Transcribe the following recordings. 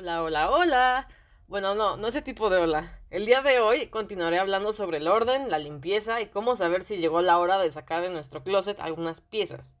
Hola, hola, hola. Bueno, no, no ese tipo de hola. El día de hoy continuaré hablando sobre el orden, la limpieza y cómo saber si llegó la hora de sacar de nuestro closet algunas piezas.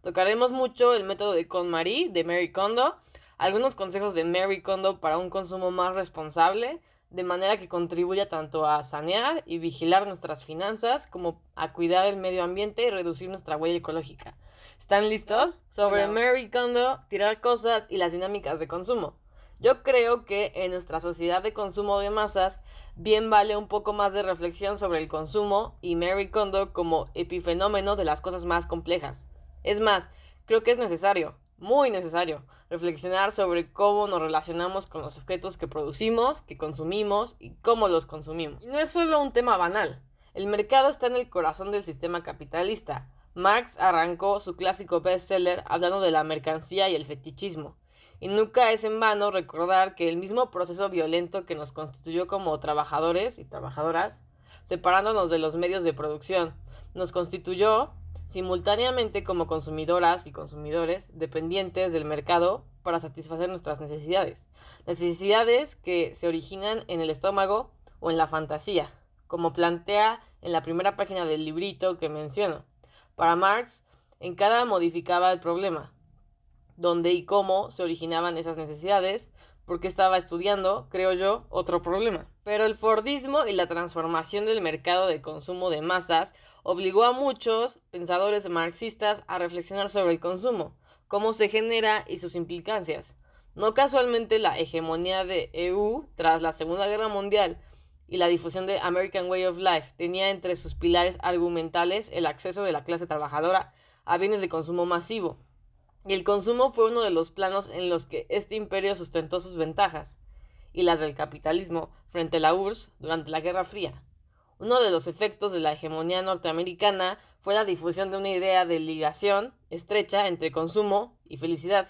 Tocaremos mucho el método de KonMari de Mary Kondo, algunos consejos de Mary Kondo para un consumo más responsable, de manera que contribuya tanto a sanear y vigilar nuestras finanzas como a cuidar el medio ambiente y reducir nuestra huella ecológica. ¿Están listos? Sobre Mary Kondo, tirar cosas y las dinámicas de consumo. Yo creo que en nuestra sociedad de consumo de masas, bien vale un poco más de reflexión sobre el consumo y Mary Kondo como epifenómeno de las cosas más complejas. Es más, creo que es necesario, muy necesario, reflexionar sobre cómo nos relacionamos con los objetos que producimos, que consumimos y cómo los consumimos. Y no es solo un tema banal. El mercado está en el corazón del sistema capitalista. Marx arrancó su clásico bestseller hablando de la mercancía y el fetichismo. Y nunca es en vano recordar que el mismo proceso violento que nos constituyó como trabajadores y trabajadoras, separándonos de los medios de producción, nos constituyó simultáneamente como consumidoras y consumidores dependientes del mercado para satisfacer nuestras necesidades. Necesidades que se originan en el estómago o en la fantasía, como plantea en la primera página del librito que menciono. Para Marx, en cada modificaba el problema, dónde y cómo se originaban esas necesidades, porque estaba estudiando, creo yo, otro problema. Pero el Fordismo y la transformación del mercado de consumo de masas obligó a muchos pensadores marxistas a reflexionar sobre el consumo, cómo se genera y sus implicancias. No casualmente la hegemonía de EU tras la Segunda Guerra Mundial y la difusión de American Way of Life tenía entre sus pilares argumentales el acceso de la clase trabajadora a bienes de consumo masivo, y el consumo fue uno de los planos en los que este imperio sustentó sus ventajas y las del capitalismo frente a la URSS durante la Guerra Fría. Uno de los efectos de la hegemonía norteamericana fue la difusión de una idea de ligación estrecha entre consumo y felicidad,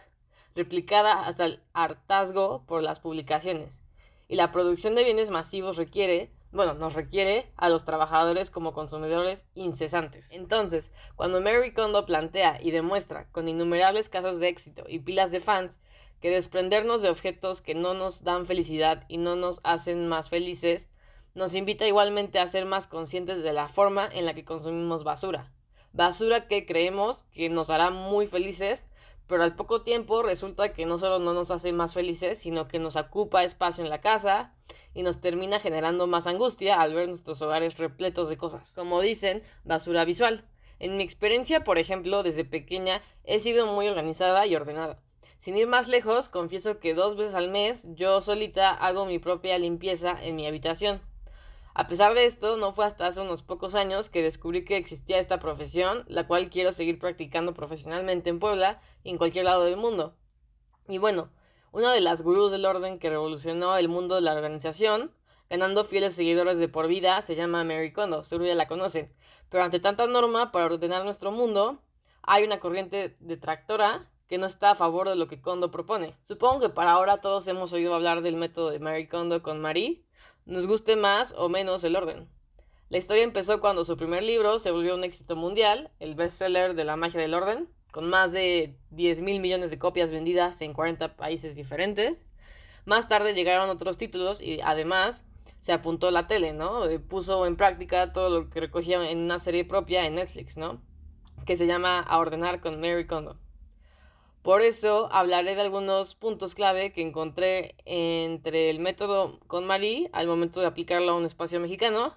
replicada hasta el hartazgo por las publicaciones. Y la producción de bienes masivos requiere, bueno, nos requiere a los trabajadores como consumidores incesantes. Entonces, cuando Mary Kondo plantea y demuestra con innumerables casos de éxito y pilas de fans que desprendernos de objetos que no nos dan felicidad y no nos hacen más felices, nos invita igualmente a ser más conscientes de la forma en la que consumimos basura. Basura que creemos que nos hará muy felices, pero al poco tiempo resulta que no solo no nos hace más felices, sino que nos ocupa espacio en la casa y nos termina generando más angustia al ver nuestros hogares repletos de cosas. Como dicen, basura visual. En mi experiencia, por ejemplo, desde pequeña he sido muy organizada y ordenada. Sin ir más lejos, confieso que dos veces al mes yo solita hago mi propia limpieza en mi habitación. A pesar de esto, no fue hasta hace unos pocos años que descubrí que existía esta profesión, la cual quiero seguir practicando profesionalmente en Puebla y en cualquier lado del mundo. Y bueno, una de las gurús del orden que revolucionó el mundo de la organización, ganando fieles seguidores de por vida, se llama Mary Kondo, seguro ya la conocen. Pero ante tanta norma para ordenar nuestro mundo, hay una corriente detractora que no está a favor de lo que Kondo propone. Supongo que para ahora todos hemos oído hablar del método de Mary Kondo con Marie, nos guste más o menos el orden. La historia empezó cuando su primer libro se volvió un éxito mundial, el bestseller de la magia del orden, con más de 10 mil millones de copias vendidas en 40 países diferentes. Más tarde llegaron otros títulos y además se apuntó la tele, ¿no? Eh, puso en práctica todo lo que recogía en una serie propia en Netflix, ¿no? Que se llama A ordenar con Mary Kondo. Por eso hablaré de algunos puntos clave que encontré entre el método con Marie al momento de aplicarlo a un espacio mexicano.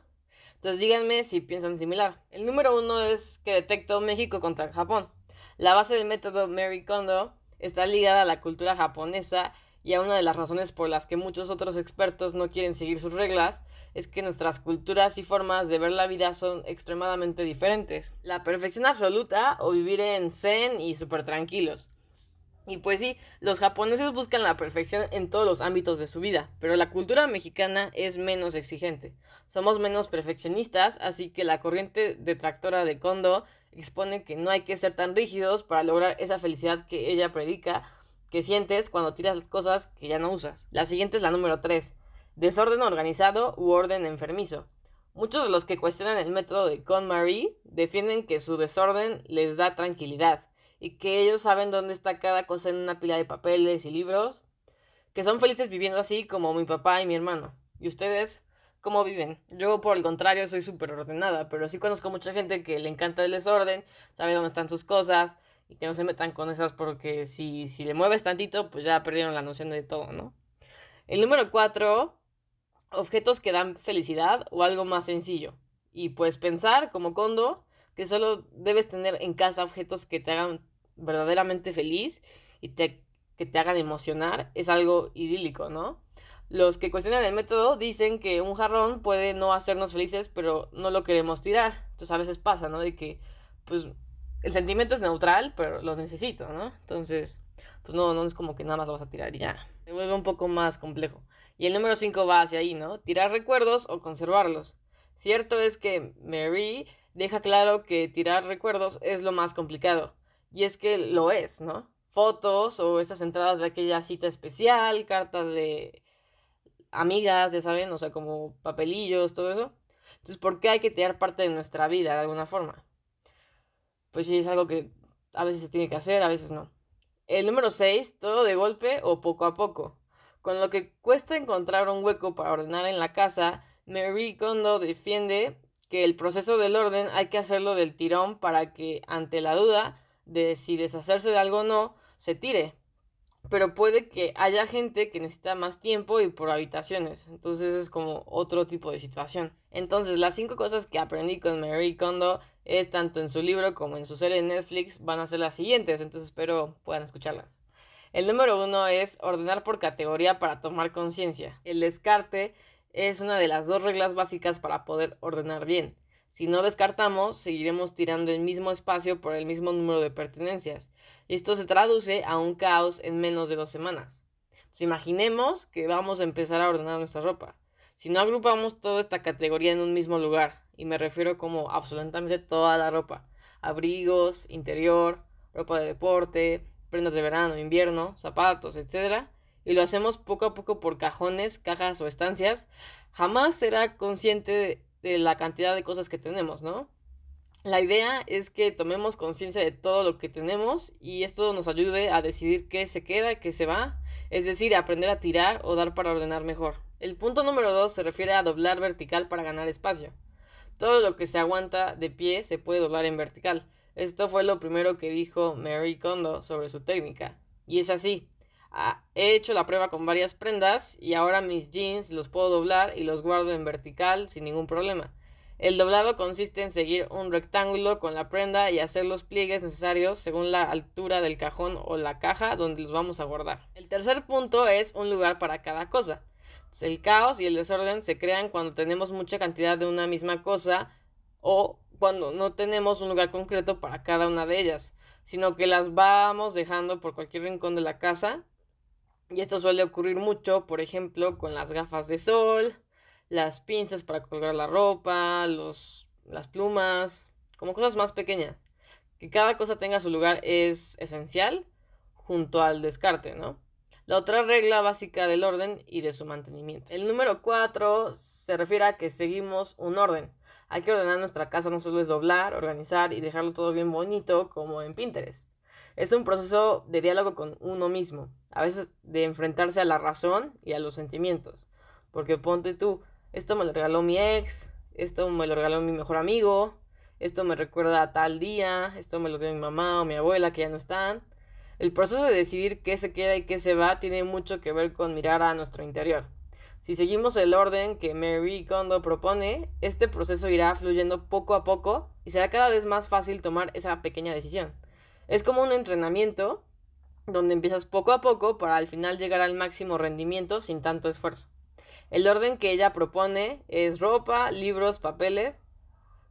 Entonces díganme si piensan similar. El número uno es que detecto México contra Japón. La base del método Mary Kondo está ligada a la cultura japonesa y a una de las razones por las que muchos otros expertos no quieren seguir sus reglas es que nuestras culturas y formas de ver la vida son extremadamente diferentes. La perfección absoluta o vivir en zen y súper tranquilos. Y pues sí, los japoneses buscan la perfección en todos los ámbitos de su vida, pero la cultura mexicana es menos exigente. Somos menos perfeccionistas, así que la corriente detractora de Kondo expone que no hay que ser tan rígidos para lograr esa felicidad que ella predica, que sientes cuando tiras las cosas que ya no usas. La siguiente es la número 3. Desorden organizado u orden enfermizo. Muchos de los que cuestionan el método de KonMari defienden que su desorden les da tranquilidad y que ellos saben dónde está cada cosa en una pila de papeles y libros, que son felices viviendo así como mi papá y mi hermano. ¿Y ustedes cómo viven? Yo por el contrario soy súper ordenada, pero sí conozco mucha gente que le encanta el desorden, sabe dónde están sus cosas y que no se metan con esas porque si, si le mueves tantito, pues ya perdieron la noción de todo, ¿no? El número cuatro, objetos que dan felicidad o algo más sencillo. Y pues pensar, como Kondo, que solo debes tener en casa objetos que te hagan verdaderamente feliz y que te hagan emocionar es algo idílico, ¿no? Los que cuestionan el método dicen que un jarrón puede no hacernos felices, pero no lo queremos tirar. Entonces a veces pasa, ¿no? De que, pues, el sentimiento es neutral, pero lo necesito, ¿no? Entonces, pues no, no es como que nada más lo vas a tirar y ya. Se vuelve un poco más complejo. Y el número 5 va hacia ahí, ¿no? Tirar recuerdos o conservarlos. Cierto es que Mary deja claro que tirar recuerdos es lo más complicado. Y es que lo es, ¿no? Fotos o esas entradas de aquella cita especial, cartas de amigas, ya saben, o sea, como papelillos, todo eso. Entonces, ¿por qué hay que tirar parte de nuestra vida de alguna forma? Pues sí, es algo que a veces se tiene que hacer, a veces no. El número 6, todo de golpe o poco a poco. Con lo que cuesta encontrar un hueco para ordenar en la casa, Mary Kondo defiende que el proceso del orden hay que hacerlo del tirón para que ante la duda de si deshacerse de algo o no, se tire. Pero puede que haya gente que necesita más tiempo y por habitaciones. Entonces es como otro tipo de situación. Entonces las cinco cosas que aprendí con Mary Kondo es tanto en su libro como en su serie de Netflix van a ser las siguientes. Entonces espero puedan escucharlas. El número uno es ordenar por categoría para tomar conciencia. El descarte es una de las dos reglas básicas para poder ordenar bien. Si no descartamos, seguiremos tirando el mismo espacio por el mismo número de pertenencias. Esto se traduce a un caos en menos de dos semanas. imaginemos que vamos a empezar a ordenar nuestra ropa. Si no agrupamos toda esta categoría en un mismo lugar, y me refiero como absolutamente toda la ropa, abrigos, interior, ropa de deporte, prendas de verano, invierno, zapatos, etc., y lo hacemos poco a poco por cajones, cajas o estancias, jamás será consciente de, la cantidad de cosas que tenemos, ¿no? La idea es que tomemos conciencia de todo lo que tenemos y esto nos ayude a decidir qué se queda y qué se va, es decir, aprender a tirar o dar para ordenar mejor. El punto número dos se refiere a doblar vertical para ganar espacio. Todo lo que se aguanta de pie se puede doblar en vertical. Esto fue lo primero que dijo Mary Kondo sobre su técnica. Y es así. Ah, he hecho la prueba con varias prendas y ahora mis jeans los puedo doblar y los guardo en vertical sin ningún problema. El doblado consiste en seguir un rectángulo con la prenda y hacer los pliegues necesarios según la altura del cajón o la caja donde los vamos a guardar. El tercer punto es un lugar para cada cosa. El caos y el desorden se crean cuando tenemos mucha cantidad de una misma cosa o cuando no tenemos un lugar concreto para cada una de ellas, sino que las vamos dejando por cualquier rincón de la casa y esto suele ocurrir mucho, por ejemplo, con las gafas de sol, las pinzas para colgar la ropa, los, las plumas, como cosas más pequeñas. Que cada cosa tenga su lugar es esencial junto al descarte, ¿no? La otra regla básica del orden y de su mantenimiento. El número 4 se refiere a que seguimos un orden. Hay que ordenar nuestra casa, no solo es doblar, organizar y dejarlo todo bien bonito como en Pinterest. Es un proceso de diálogo con uno mismo, a veces de enfrentarse a la razón y a los sentimientos. Porque ponte tú, esto me lo regaló mi ex, esto me lo regaló mi mejor amigo, esto me recuerda a tal día, esto me lo dio mi mamá o mi abuela que ya no están. El proceso de decidir qué se queda y qué se va tiene mucho que ver con mirar a nuestro interior. Si seguimos el orden que Mary Kondo propone, este proceso irá fluyendo poco a poco y será cada vez más fácil tomar esa pequeña decisión. Es como un entrenamiento donde empiezas poco a poco para al final llegar al máximo rendimiento sin tanto esfuerzo. El orden que ella propone es ropa, libros, papeles,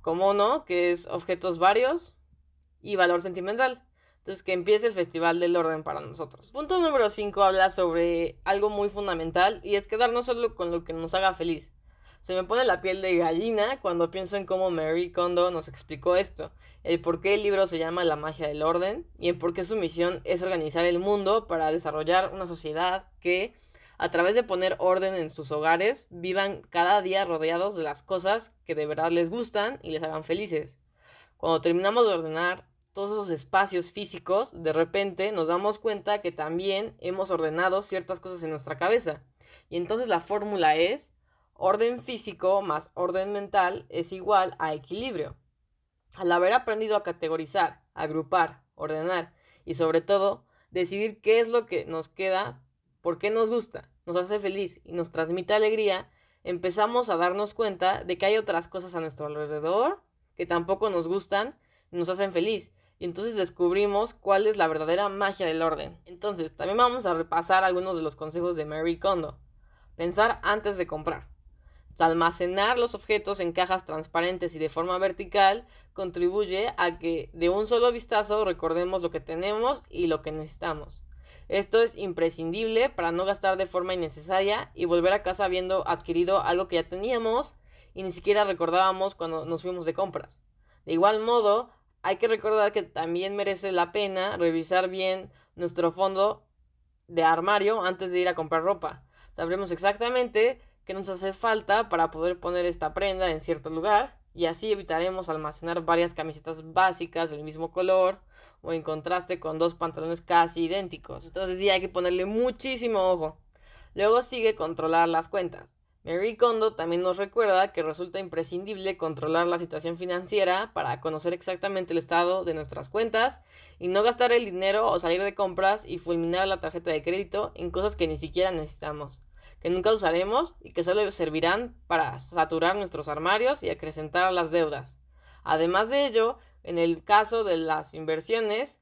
como no, que es objetos varios y valor sentimental. Entonces, que empiece el Festival del Orden para nosotros. Punto número 5 habla sobre algo muy fundamental y es quedarnos solo con lo que nos haga feliz. Se me pone la piel de gallina cuando pienso en cómo Mary Kondo nos explicó esto, el por qué el libro se llama La magia del orden y el por qué su misión es organizar el mundo para desarrollar una sociedad que, a través de poner orden en sus hogares, vivan cada día rodeados de las cosas que de verdad les gustan y les hagan felices. Cuando terminamos de ordenar todos esos espacios físicos, de repente nos damos cuenta que también hemos ordenado ciertas cosas en nuestra cabeza. Y entonces la fórmula es orden físico más orden mental es igual a equilibrio. Al haber aprendido a categorizar, agrupar, ordenar y sobre todo decidir qué es lo que nos queda, por qué nos gusta, nos hace feliz y nos transmite alegría, empezamos a darnos cuenta de que hay otras cosas a nuestro alrededor que tampoco nos gustan nos hacen feliz y entonces descubrimos cuál es la verdadera magia del orden. Entonces, también vamos a repasar algunos de los consejos de Mary Kondo. Pensar antes de comprar. Almacenar los objetos en cajas transparentes y de forma vertical contribuye a que de un solo vistazo recordemos lo que tenemos y lo que necesitamos. Esto es imprescindible para no gastar de forma innecesaria y volver a casa habiendo adquirido algo que ya teníamos y ni siquiera recordábamos cuando nos fuimos de compras. De igual modo, hay que recordar que también merece la pena revisar bien nuestro fondo de armario antes de ir a comprar ropa. Sabremos exactamente qué nos hace falta para poder poner esta prenda en cierto lugar y así evitaremos almacenar varias camisetas básicas del mismo color o en contraste con dos pantalones casi idénticos. Entonces sí hay que ponerle muchísimo ojo. Luego sigue controlar las cuentas. Mary Kondo también nos recuerda que resulta imprescindible controlar la situación financiera para conocer exactamente el estado de nuestras cuentas y no gastar el dinero o salir de compras y fulminar la tarjeta de crédito en cosas que ni siquiera necesitamos, que nunca usaremos y que solo servirán para saturar nuestros armarios y acrecentar las deudas. Además de ello, en el caso de las inversiones,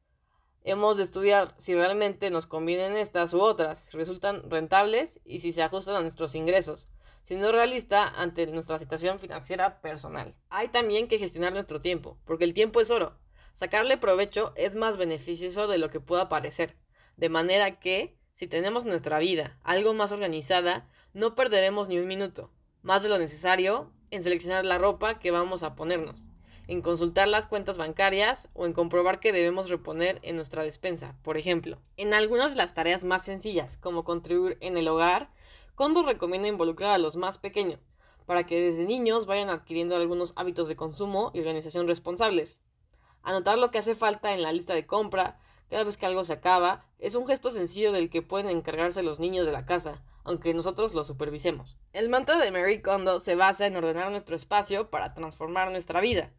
hemos de estudiar si realmente nos convienen estas u otras, si resultan rentables y si se ajustan a nuestros ingresos siendo realista ante nuestra situación financiera personal. Hay también que gestionar nuestro tiempo, porque el tiempo es oro. Sacarle provecho es más beneficioso de lo que pueda parecer, de manera que, si tenemos nuestra vida algo más organizada, no perderemos ni un minuto, más de lo necesario, en seleccionar la ropa que vamos a ponernos, en consultar las cuentas bancarias o en comprobar que debemos reponer en nuestra despensa, por ejemplo. En algunas de las tareas más sencillas, como contribuir en el hogar, Kondo recomienda involucrar a los más pequeños, para que desde niños vayan adquiriendo algunos hábitos de consumo y organización responsables. Anotar lo que hace falta en la lista de compra cada vez que algo se acaba es un gesto sencillo del que pueden encargarse los niños de la casa, aunque nosotros lo supervisemos. El mantra de Mary Kondo se basa en ordenar nuestro espacio para transformar nuestra vida,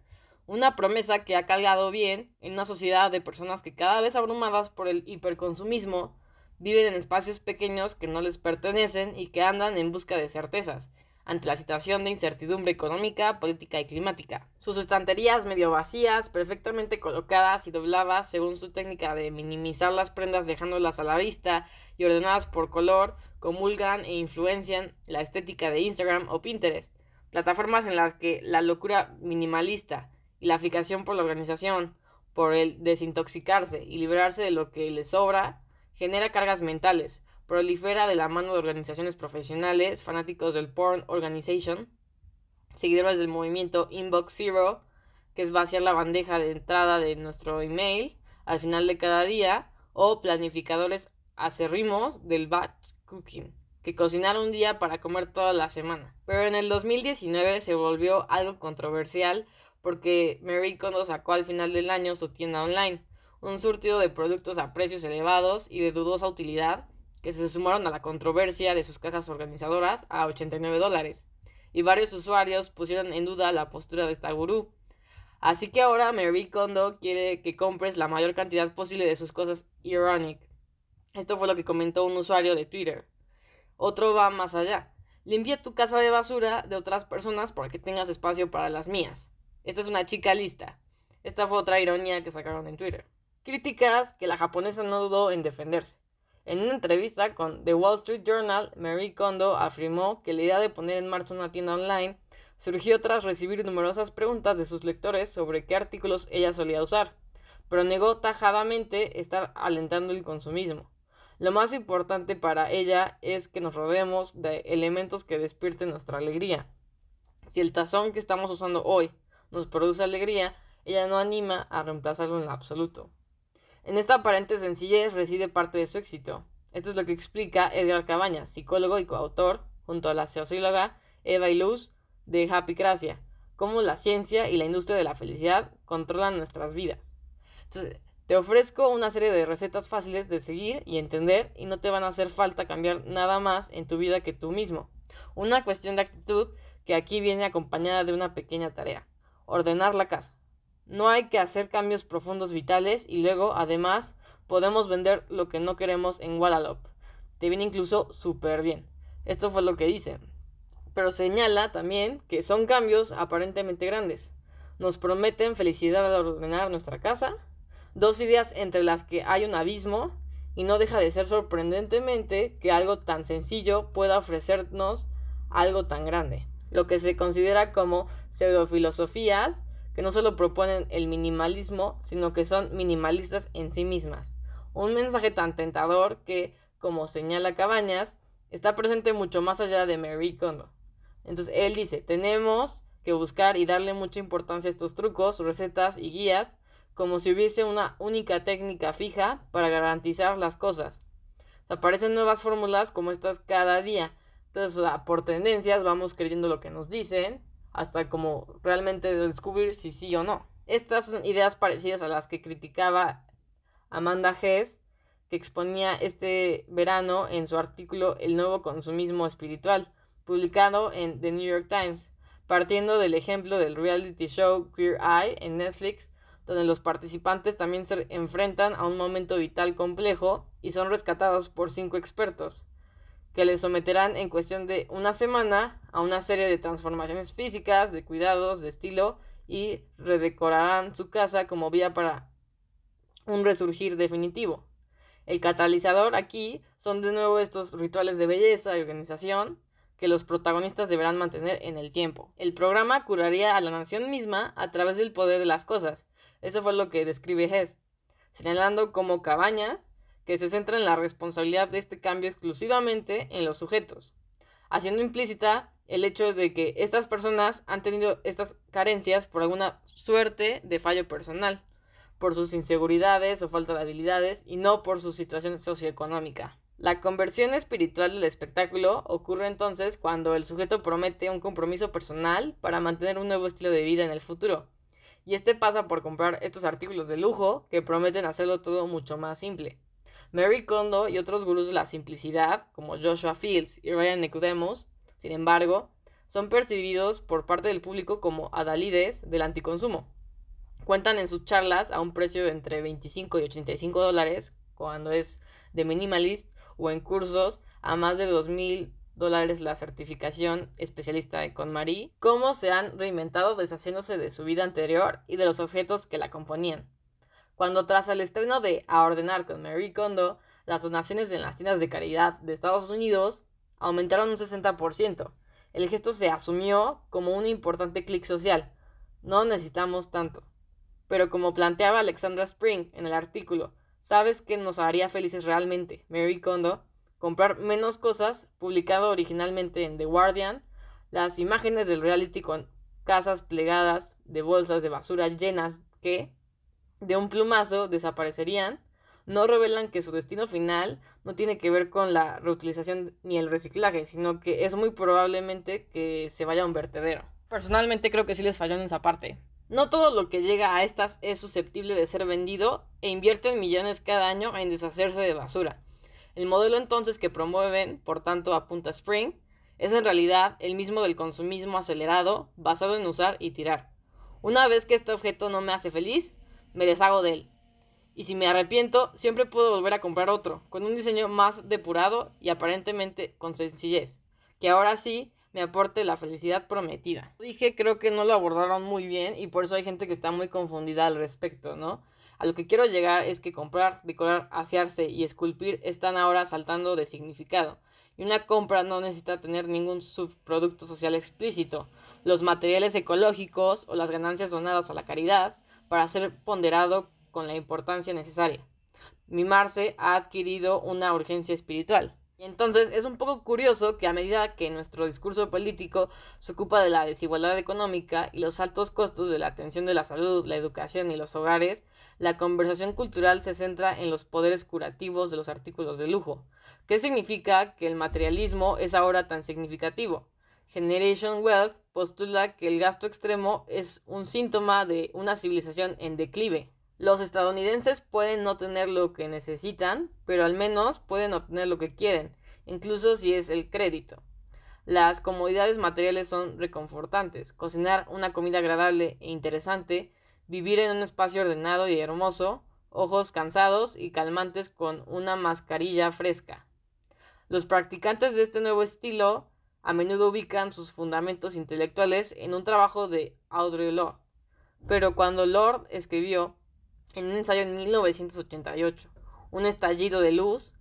una promesa que ha calgado bien en una sociedad de personas que cada vez abrumadas por el hiperconsumismo viven en espacios pequeños que no les pertenecen y que andan en busca de certezas, ante la situación de incertidumbre económica, política y climática. Sus estanterías medio vacías, perfectamente colocadas y dobladas según su técnica de minimizar las prendas dejándolas a la vista y ordenadas por color, comulgan e influencian la estética de Instagram o Pinterest, plataformas en las que la locura minimalista y la fijación por la organización, por el desintoxicarse y librarse de lo que les sobra, genera cargas mentales, prolifera de la mano de organizaciones profesionales, fanáticos del Porn Organization, seguidores del movimiento Inbox Zero, que es vaciar la bandeja de entrada de nuestro email al final de cada día, o planificadores acerrimos del batch cooking, que cocinar un día para comer toda la semana. Pero en el 2019 se volvió algo controversial porque Mary Kondo sacó al final del año su tienda online un surtido de productos a precios elevados y de dudosa utilidad que se sumaron a la controversia de sus cajas organizadoras a 89 dólares, y varios usuarios pusieron en duda la postura de esta gurú. Así que ahora Mary Kondo quiere que compres la mayor cantidad posible de sus cosas Ironic. Esto fue lo que comentó un usuario de Twitter. Otro va más allá. Limpia tu casa de basura de otras personas para que tengas espacio para las mías. Esta es una chica lista. Esta fue otra ironía que sacaron en Twitter. Críticas que la japonesa no dudó en defenderse. En una entrevista con The Wall Street Journal, Mary Kondo afirmó que la idea de poner en marcha una tienda online surgió tras recibir numerosas preguntas de sus lectores sobre qué artículos ella solía usar, pero negó tajadamente estar alentando el consumismo. Lo más importante para ella es que nos rodeemos de elementos que despierten nuestra alegría. Si el tazón que estamos usando hoy nos produce alegría, ella no anima a reemplazarlo en absoluto. En esta aparente sencillez reside parte de su éxito. Esto es lo que explica Edgar Cabañas, psicólogo y coautor, junto a la socióloga Eva Iluz, de Happycracia, cómo la ciencia y la industria de la felicidad controlan nuestras vidas. Entonces, te ofrezco una serie de recetas fáciles de seguir y entender y no te van a hacer falta cambiar nada más en tu vida que tú mismo. Una cuestión de actitud que aquí viene acompañada de una pequeña tarea, ordenar la casa. No hay que hacer cambios profundos vitales y luego, además, podemos vender lo que no queremos en Wallalope. Te viene incluso súper bien. Esto fue lo que dice pero señala también que son cambios aparentemente grandes. Nos prometen felicidad al ordenar nuestra casa, dos ideas entre las que hay un abismo, y no deja de ser sorprendentemente que algo tan sencillo pueda ofrecernos algo tan grande. Lo que se considera como pseudofilosofías que no solo proponen el minimalismo, sino que son minimalistas en sí mismas. Un mensaje tan tentador que, como señala Cabañas, está presente mucho más allá de Mary Kondo. Entonces él dice, tenemos que buscar y darle mucha importancia a estos trucos, recetas y guías, como si hubiese una única técnica fija para garantizar las cosas. aparecen nuevas fórmulas como estas cada día. Entonces, por tendencias vamos creyendo lo que nos dicen, hasta como realmente descubrir si sí o no. Estas son ideas parecidas a las que criticaba Amanda Hess, que exponía este verano en su artículo El nuevo consumismo espiritual publicado en The New York Times, partiendo del ejemplo del reality show Queer Eye en Netflix, donde los participantes también se enfrentan a un momento vital complejo y son rescatados por cinco expertos, que les someterán en cuestión de una semana a una serie de transformaciones físicas, de cuidados, de estilo y redecorarán su casa como vía para un resurgir definitivo. El catalizador aquí son de nuevo estos rituales de belleza y organización, que los protagonistas deberán mantener en el tiempo. El programa curaría a la nación misma a través del poder de las cosas. Eso fue lo que describe Hess, señalando como cabañas que se centra en la responsabilidad de este cambio exclusivamente en los sujetos, haciendo implícita el hecho de que estas personas han tenido estas carencias por alguna suerte de fallo personal, por sus inseguridades o falta de habilidades y no por su situación socioeconómica. La conversión espiritual del espectáculo ocurre entonces cuando el sujeto promete un compromiso personal para mantener un nuevo estilo de vida en el futuro. Y este pasa por comprar estos artículos de lujo que prometen hacerlo todo mucho más simple. Mary Kondo y otros gurús de la simplicidad, como Joshua Fields y Ryan Nicodemus, sin embargo, son percibidos por parte del público como adalides del anticonsumo. Cuentan en sus charlas a un precio de entre 25 y 85 dólares, cuando es de minimalist, o en cursos a más de dos mil dólares la certificación especialista de KonMari, cómo se han reinventado deshaciéndose de su vida anterior y de los objetos que la componían. Cuando tras el estreno de A Ordenar con Mary Kondo, las donaciones en las tiendas de caridad de Estados Unidos aumentaron un 60%. El gesto se asumió como un importante clic social. No necesitamos tanto. Pero como planteaba Alexandra Spring en el artículo, ¿Sabes qué nos haría felices realmente? Mary Kondo. Comprar menos cosas, publicado originalmente en The Guardian. Las imágenes del reality con casas plegadas de bolsas de basura llenas que, de un plumazo, desaparecerían. No revelan que su destino final no tiene que ver con la reutilización ni el reciclaje, sino que es muy probablemente que se vaya a un vertedero. Personalmente creo que sí les falló en esa parte. No todo lo que llega a estas es susceptible de ser vendido e invierten millones cada año en deshacerse de basura. El modelo entonces que promueven, por tanto, apunta Spring, es en realidad el mismo del consumismo acelerado, basado en usar y tirar. Una vez que este objeto no me hace feliz, me deshago de él. Y si me arrepiento, siempre puedo volver a comprar otro, con un diseño más depurado y aparentemente con sencillez, que ahora sí me aporte la felicidad prometida. Dije, creo que no lo abordaron muy bien y por eso hay gente que está muy confundida al respecto, ¿no? A lo que quiero llegar es que comprar, decorar, asearse y esculpir están ahora saltando de significado. Y una compra no necesita tener ningún subproducto social explícito. Los materiales ecológicos o las ganancias donadas a la caridad para ser ponderado con la importancia necesaria. Mimarse ha adquirido una urgencia espiritual. Y entonces es un poco curioso que a medida que nuestro discurso político se ocupa de la desigualdad económica y los altos costos de la atención de la salud, la educación y los hogares, la conversación cultural se centra en los poderes curativos de los artículos de lujo. ¿Qué significa que el materialismo es ahora tan significativo? Generation Wealth postula que el gasto extremo es un síntoma de una civilización en declive. Los estadounidenses pueden no tener lo que necesitan, pero al menos pueden obtener lo que quieren, incluso si es el crédito. Las comodidades materiales son reconfortantes. Cocinar una comida agradable e interesante, vivir en un espacio ordenado y hermoso, ojos cansados y calmantes con una mascarilla fresca. Los practicantes de este nuevo estilo a menudo ubican sus fundamentos intelectuales en un trabajo de Audre Lorde. Pero cuando Lord escribió en un ensayo en 1988, un estallido de luz,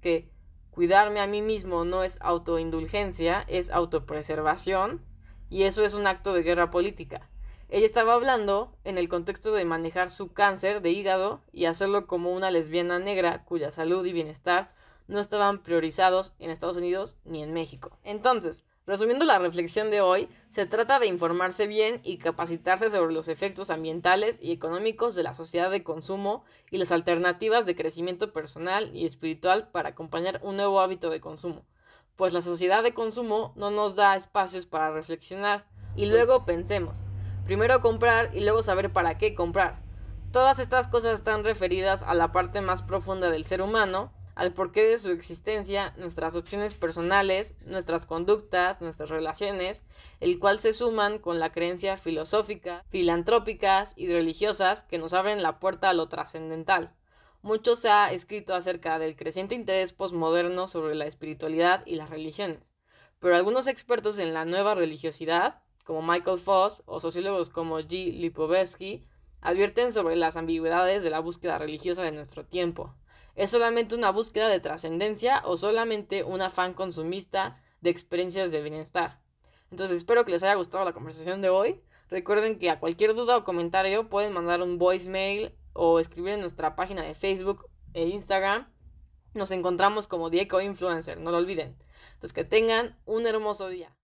que cuidarme a mí mismo no es autoindulgencia, es autopreservación, y eso es un acto de guerra política. Ella estaba hablando en el contexto de manejar su cáncer de hígado y hacerlo como una lesbiana negra cuya salud y bienestar no estaban priorizados en Estados Unidos ni en México. Entonces, Resumiendo la reflexión de hoy, se trata de informarse bien y capacitarse sobre los efectos ambientales y económicos de la sociedad de consumo y las alternativas de crecimiento personal y espiritual para acompañar un nuevo hábito de consumo, pues la sociedad de consumo no nos da espacios para reflexionar y luego pensemos, primero comprar y luego saber para qué comprar. Todas estas cosas están referidas a la parte más profunda del ser humano, al porqué de su existencia, nuestras opciones personales, nuestras conductas, nuestras relaciones, el cual se suman con la creencia filosófica, filantrópicas y religiosas que nos abren la puerta a lo trascendental. Mucho se ha escrito acerca del creciente interés posmoderno sobre la espiritualidad y las religiones, pero algunos expertos en la nueva religiosidad, como Michael Foss o sociólogos como G. Lipovetsky, advierten sobre las ambigüedades de la búsqueda religiosa de nuestro tiempo. ¿Es solamente una búsqueda de trascendencia o solamente un afán consumista de experiencias de bienestar? Entonces espero que les haya gustado la conversación de hoy. Recuerden que a cualquier duda o comentario pueden mandar un voicemail o escribir en nuestra página de Facebook e Instagram. Nos encontramos como Diego Influencer, no lo olviden. Entonces que tengan un hermoso día.